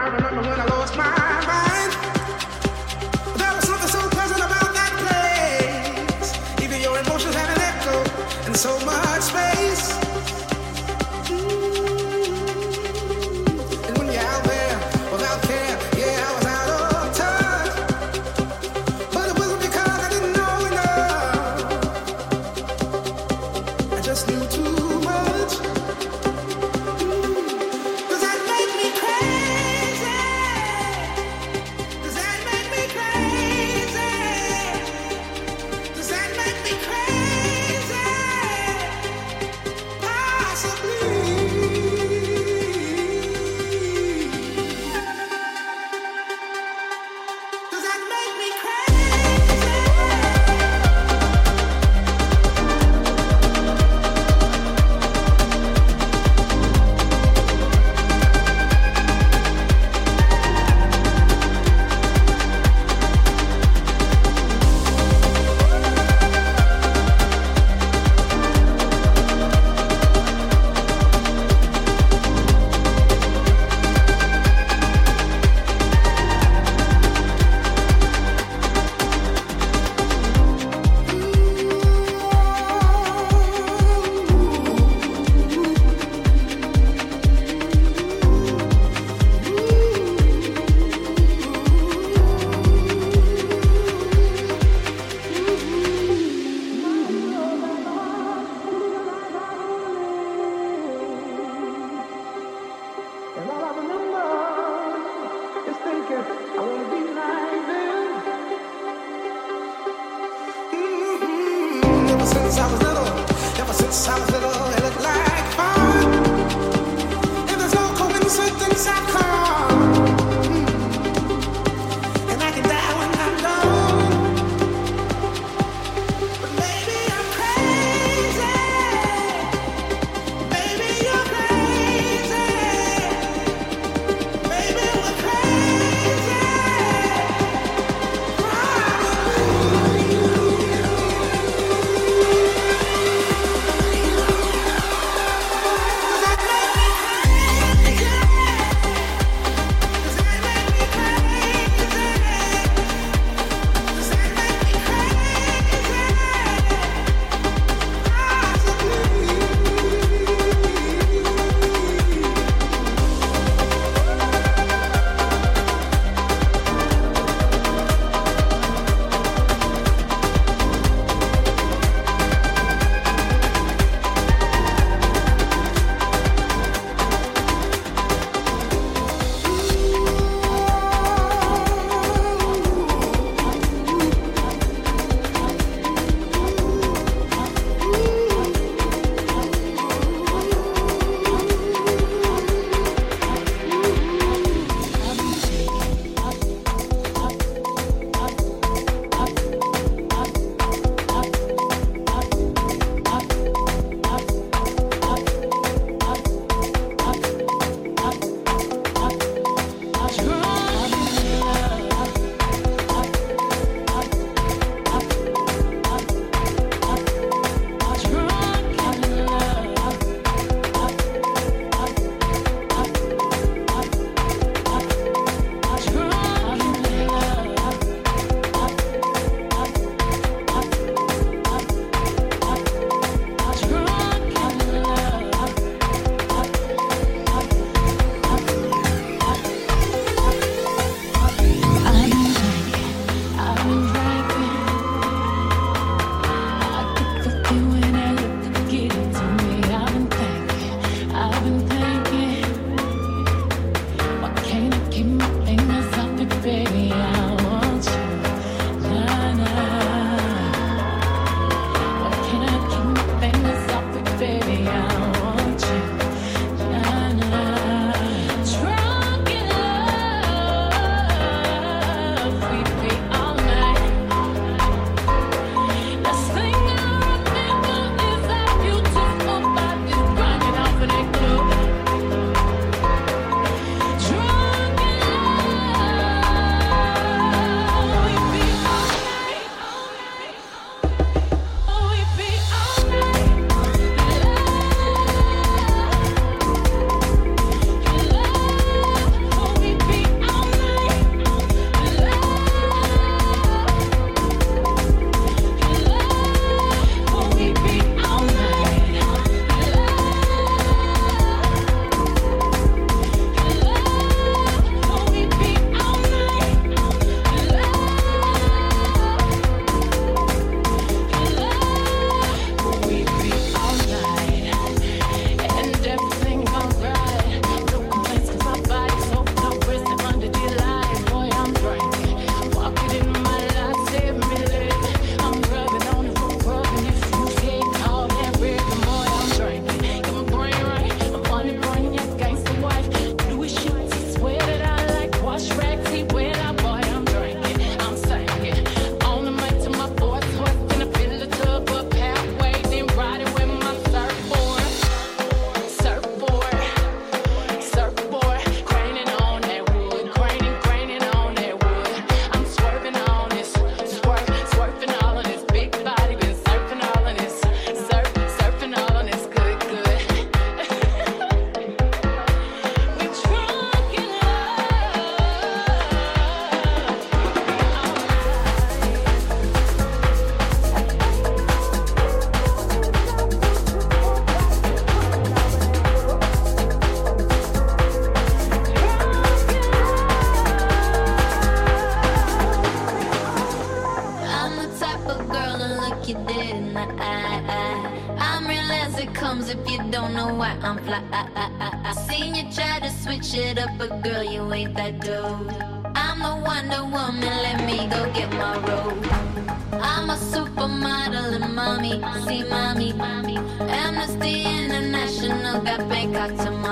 I don't know.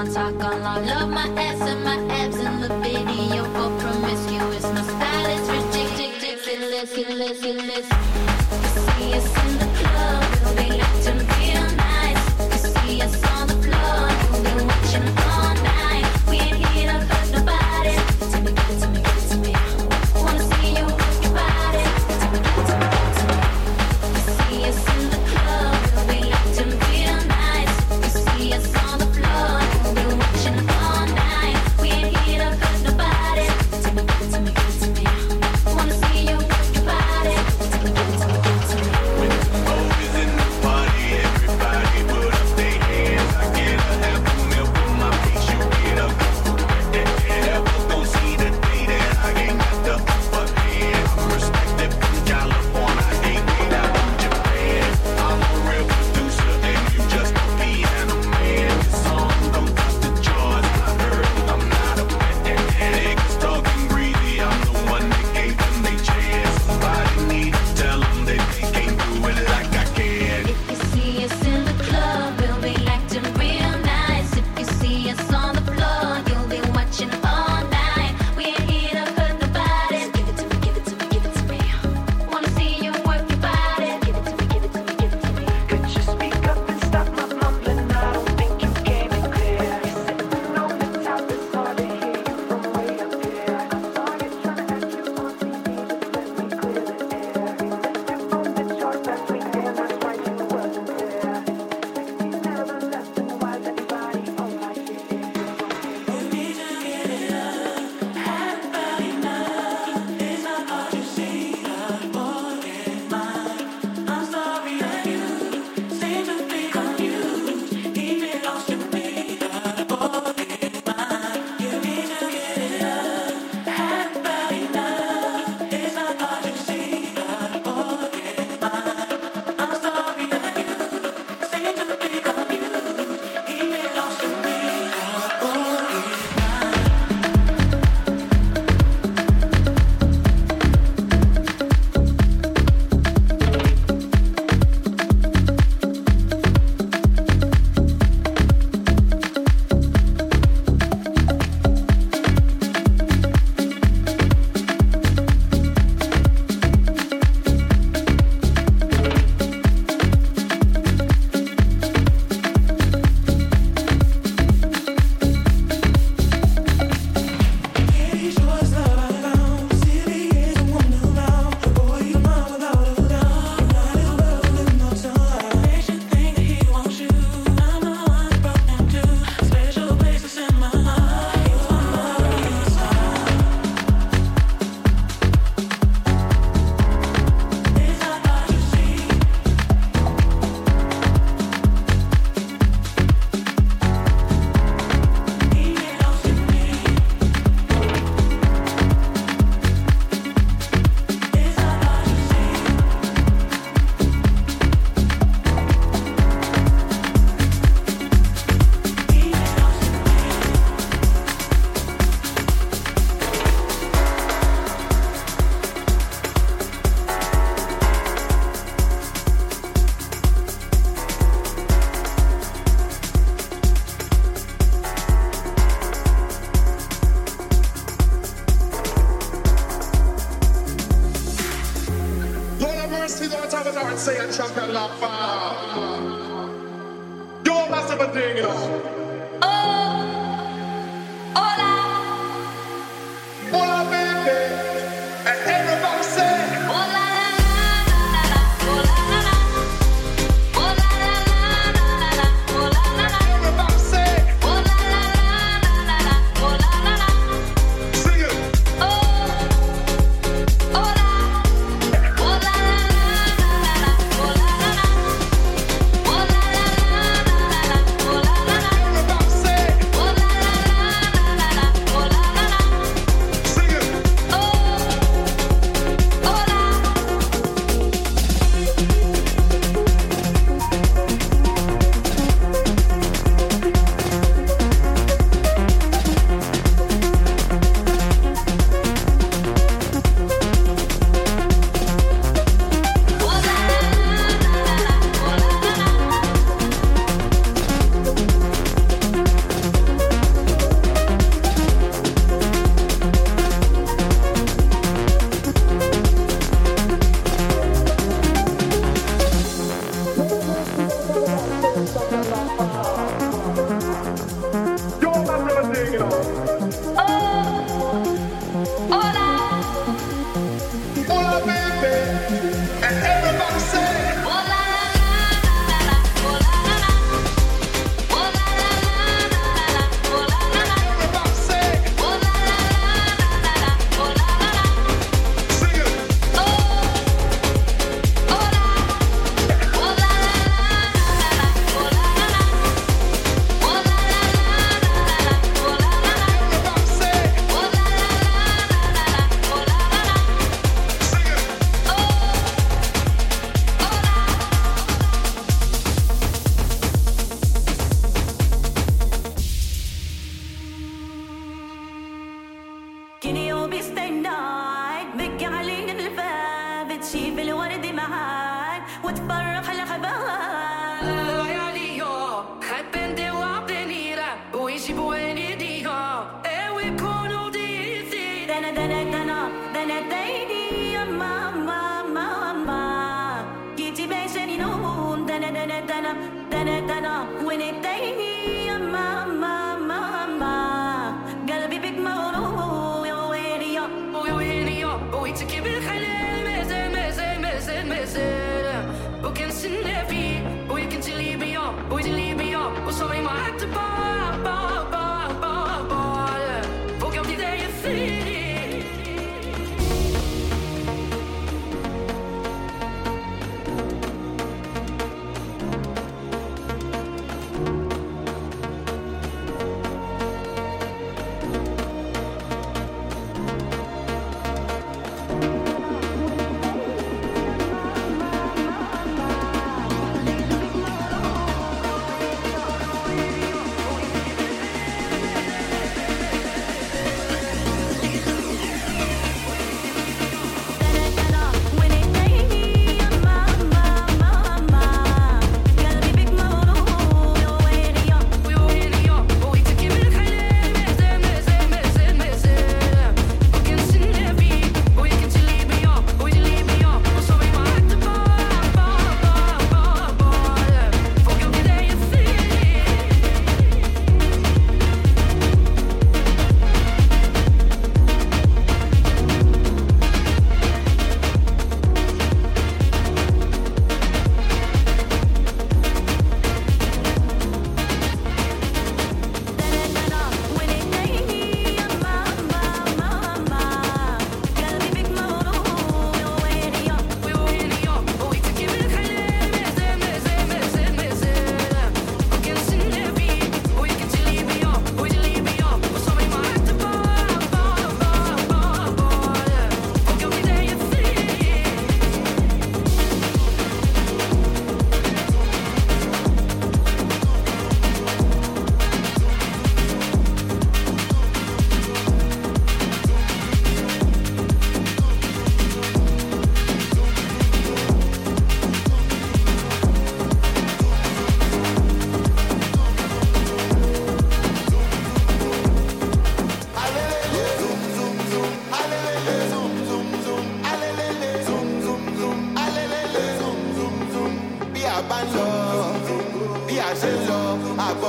someone talk all love my ass and my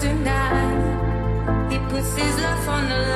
tonight. He puts his life on the line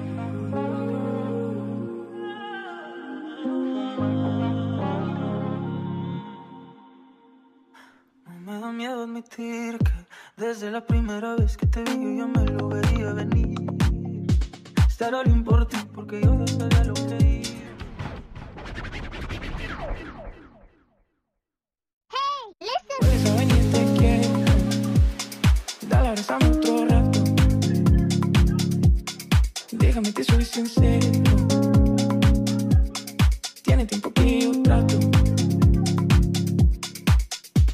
desde la primera vez que te vi yo me lo veía venir. Estar al importa porque yo ya sabía lo que iba. Hueles a vaina y te quiero. Dale, abrázame otro rato. Déjame, te soy sincero. Tiene tiempo que yo trato.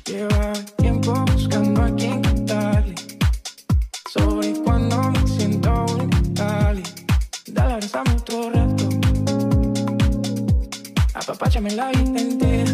Lleva tiempo buscando a quien Apapáchame la vida entera.